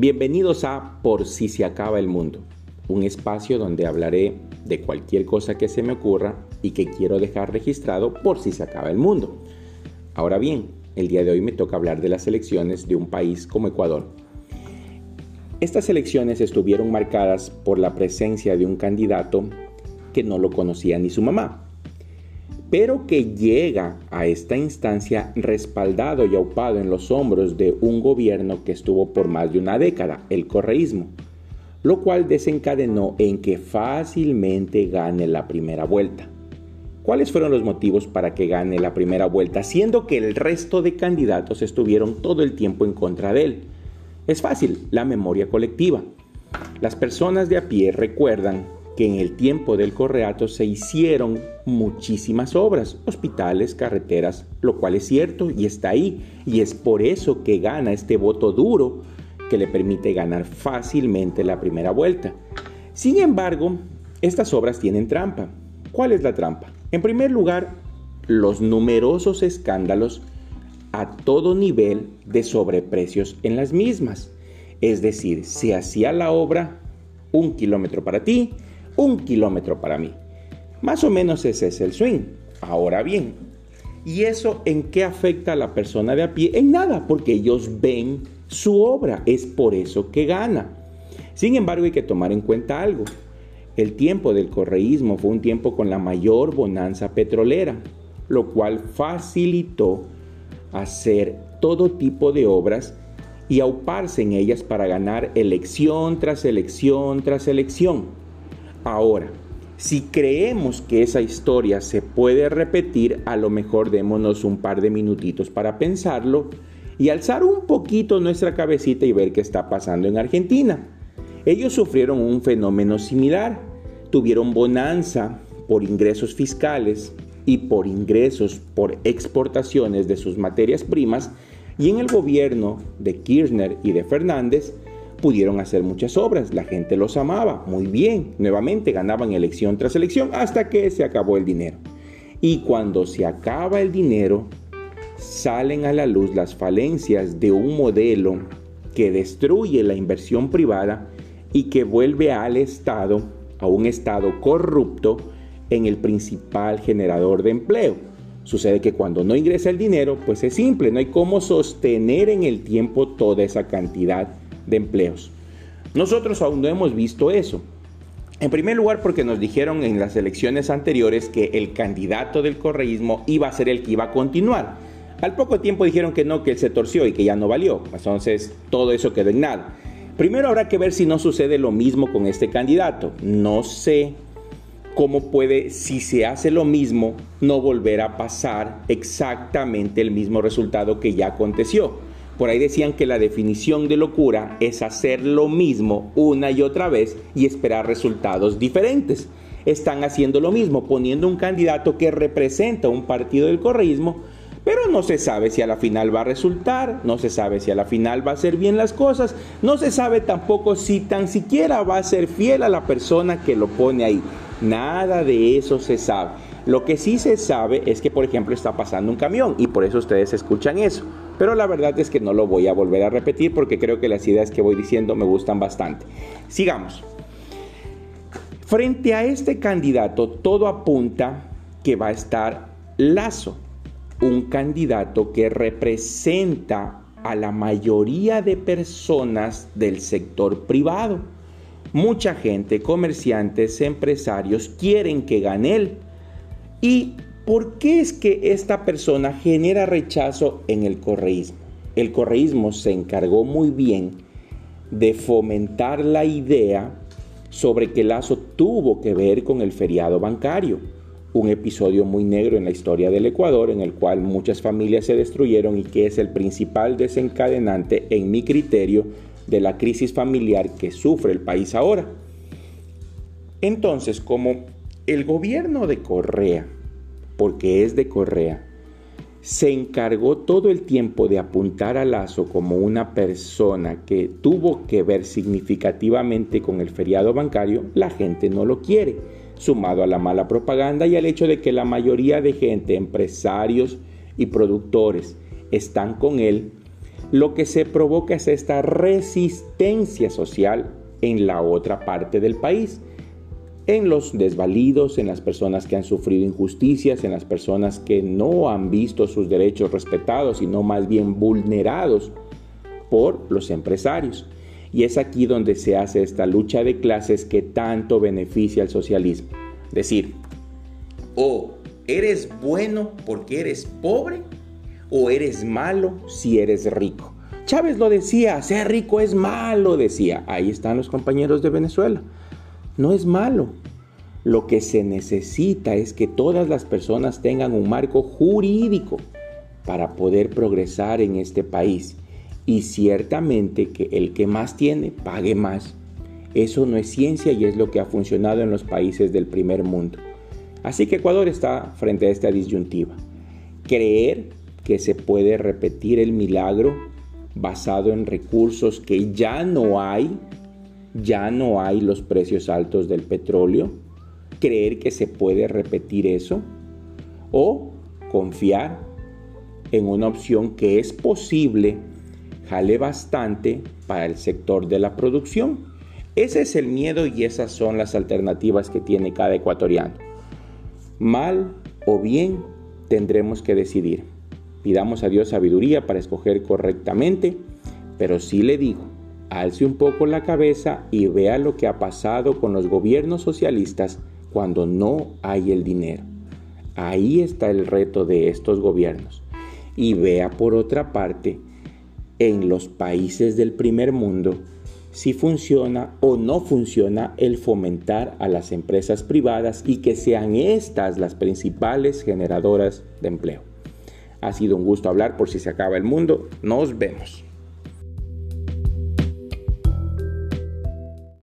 Bienvenidos a Por si se acaba el mundo, un espacio donde hablaré de cualquier cosa que se me ocurra y que quiero dejar registrado por si se acaba el mundo. Ahora bien, el día de hoy me toca hablar de las elecciones de un país como Ecuador. Estas elecciones estuvieron marcadas por la presencia de un candidato que no lo conocía ni su mamá pero que llega a esta instancia respaldado y aupado en los hombros de un gobierno que estuvo por más de una década, el correísmo, lo cual desencadenó en que fácilmente gane la primera vuelta. ¿Cuáles fueron los motivos para que gane la primera vuelta, siendo que el resto de candidatos estuvieron todo el tiempo en contra de él? Es fácil, la memoria colectiva. Las personas de a pie recuerdan que en el tiempo del Correato se hicieron muchísimas obras, hospitales, carreteras, lo cual es cierto y está ahí. Y es por eso que gana este voto duro que le permite ganar fácilmente la primera vuelta. Sin embargo, estas obras tienen trampa. ¿Cuál es la trampa? En primer lugar, los numerosos escándalos a todo nivel de sobreprecios en las mismas. Es decir, se hacía la obra un kilómetro para ti, un kilómetro para mí. Más o menos ese es el swing. Ahora bien, ¿y eso en qué afecta a la persona de a pie? En nada, porque ellos ven su obra, es por eso que gana. Sin embargo, hay que tomar en cuenta algo. El tiempo del correísmo fue un tiempo con la mayor bonanza petrolera, lo cual facilitó hacer todo tipo de obras y auparse en ellas para ganar elección tras elección tras elección. Ahora, si creemos que esa historia se puede repetir, a lo mejor démonos un par de minutitos para pensarlo y alzar un poquito nuestra cabecita y ver qué está pasando en Argentina. Ellos sufrieron un fenómeno similar. Tuvieron bonanza por ingresos fiscales y por ingresos por exportaciones de sus materias primas y en el gobierno de Kirchner y de Fernández pudieron hacer muchas obras, la gente los amaba, muy bien, nuevamente ganaban elección tras elección hasta que se acabó el dinero. Y cuando se acaba el dinero, salen a la luz las falencias de un modelo que destruye la inversión privada y que vuelve al Estado, a un Estado corrupto, en el principal generador de empleo. Sucede que cuando no ingresa el dinero, pues es simple, no hay cómo sostener en el tiempo toda esa cantidad de empleos. Nosotros aún no hemos visto eso. En primer lugar, porque nos dijeron en las elecciones anteriores que el candidato del correísmo iba a ser el que iba a continuar. Al poco tiempo dijeron que no, que él se torció y que ya no valió. Entonces, todo eso quedó en nada. Primero habrá que ver si no sucede lo mismo con este candidato. No sé cómo puede, si se hace lo mismo, no volver a pasar exactamente el mismo resultado que ya aconteció. Por ahí decían que la definición de locura es hacer lo mismo una y otra vez y esperar resultados diferentes. Están haciendo lo mismo, poniendo un candidato que representa un partido del correísmo, pero no se sabe si a la final va a resultar, no se sabe si a la final va a hacer bien las cosas, no se sabe tampoco si tan siquiera va a ser fiel a la persona que lo pone ahí. Nada de eso se sabe. Lo que sí se sabe es que, por ejemplo, está pasando un camión y por eso ustedes escuchan eso. Pero la verdad es que no lo voy a volver a repetir porque creo que las ideas que voy diciendo me gustan bastante. Sigamos. Frente a este candidato, todo apunta que va a estar Lazo, un candidato que representa a la mayoría de personas del sector privado. Mucha gente, comerciantes, empresarios quieren que gane él. Y ¿Por qué es que esta persona genera rechazo en el correísmo? El correísmo se encargó muy bien de fomentar la idea sobre que Lazo tuvo que ver con el feriado bancario, un episodio muy negro en la historia del Ecuador en el cual muchas familias se destruyeron y que es el principal desencadenante, en mi criterio, de la crisis familiar que sufre el país ahora. Entonces, como el gobierno de Correa porque es de Correa, se encargó todo el tiempo de apuntar a Lazo como una persona que tuvo que ver significativamente con el feriado bancario, la gente no lo quiere, sumado a la mala propaganda y al hecho de que la mayoría de gente, empresarios y productores, están con él, lo que se provoca es esta resistencia social en la otra parte del país, en los desvalidos, en las personas que han sufrido injusticias, en las personas que no han visto sus derechos respetados, sino más bien vulnerados por los empresarios. Y es aquí donde se hace esta lucha de clases que tanto beneficia al socialismo. Decir, o eres bueno porque eres pobre, o eres malo si eres rico. Chávez lo decía, ser rico es malo, decía. Ahí están los compañeros de Venezuela. No es malo. Lo que se necesita es que todas las personas tengan un marco jurídico para poder progresar en este país. Y ciertamente que el que más tiene, pague más. Eso no es ciencia y es lo que ha funcionado en los países del primer mundo. Así que Ecuador está frente a esta disyuntiva. Creer que se puede repetir el milagro basado en recursos que ya no hay, ya no hay los precios altos del petróleo, creer que se puede repetir eso o confiar en una opción que es posible, jale bastante para el sector de la producción. Ese es el miedo y esas son las alternativas que tiene cada ecuatoriano. Mal o bien tendremos que decidir. Pidamos a Dios sabiduría para escoger correctamente, pero sí le digo, alce un poco la cabeza y vea lo que ha pasado con los gobiernos socialistas cuando no hay el dinero. Ahí está el reto de estos gobiernos. Y vea por otra parte, en los países del primer mundo, si funciona o no funciona el fomentar a las empresas privadas y que sean estas las principales generadoras de empleo. Ha sido un gusto hablar por si se acaba el mundo. Nos vemos.